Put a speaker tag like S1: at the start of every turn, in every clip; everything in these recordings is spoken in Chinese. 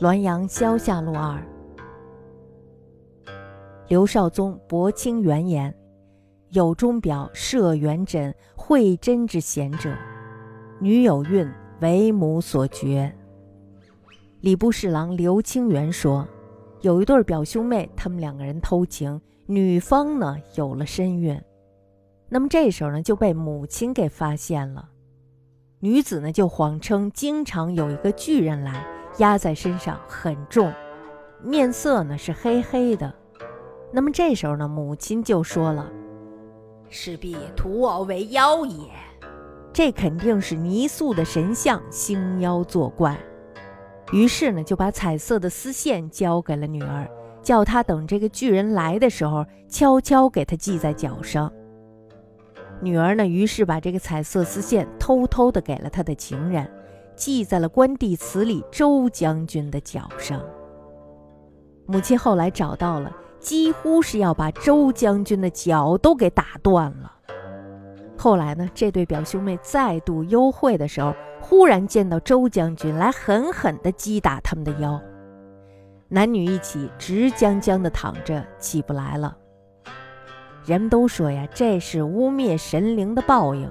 S1: 滦阳萧下路二。刘少宗博清源言：“有钟表设元稹，会真之贤者，女有孕，为母所绝。”礼部侍郎刘清源说：“有一对表兄妹，他们两个人偷情，女方呢有了身孕，那么这时候呢就被母亲给发现了，女子呢就谎称经常有一个巨人来。”压在身上很重，面色呢是黑黑的。那么这时候呢，母亲就说了：“
S2: 势必图我为妖也。”
S1: 这肯定是泥塑的神像兴妖作怪。于是呢，就把彩色的丝线交给了女儿，叫她等这个巨人来的时候，悄悄给他系在脚上。女儿呢，于是把这个彩色丝线偷偷的给了他的情人。系在了关帝祠里周将军的脚上。母亲后来找到了，几乎是要把周将军的脚都给打断了。后来呢，这对表兄妹再度幽会的时候，忽然见到周将军来狠狠地击打他们的腰，男女一起直僵僵地躺着，起不来了。人们都说呀，这是污蔑神灵的报应。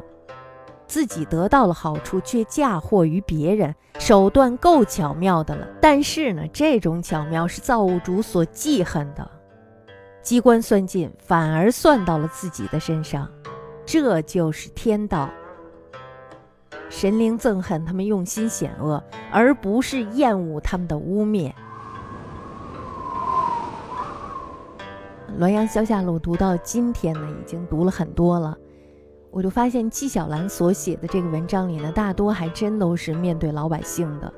S1: 自己得到了好处，却嫁祸于别人，手段够巧妙的了。但是呢，这种巧妙是造物主所记恨的，机关算尽，反而算到了自己的身上，这就是天道。神灵憎恨他们用心险恶，而不是厌恶他们的污蔑。《滦阳萧下录》读到今天呢，已经读了很多了。我就发现纪晓岚所写的这个文章里呢，大多还真都是面对老百姓的。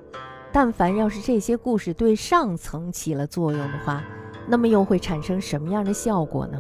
S1: 但凡要是这些故事对上层起了作用的话，那么又会产生什么样的效果呢？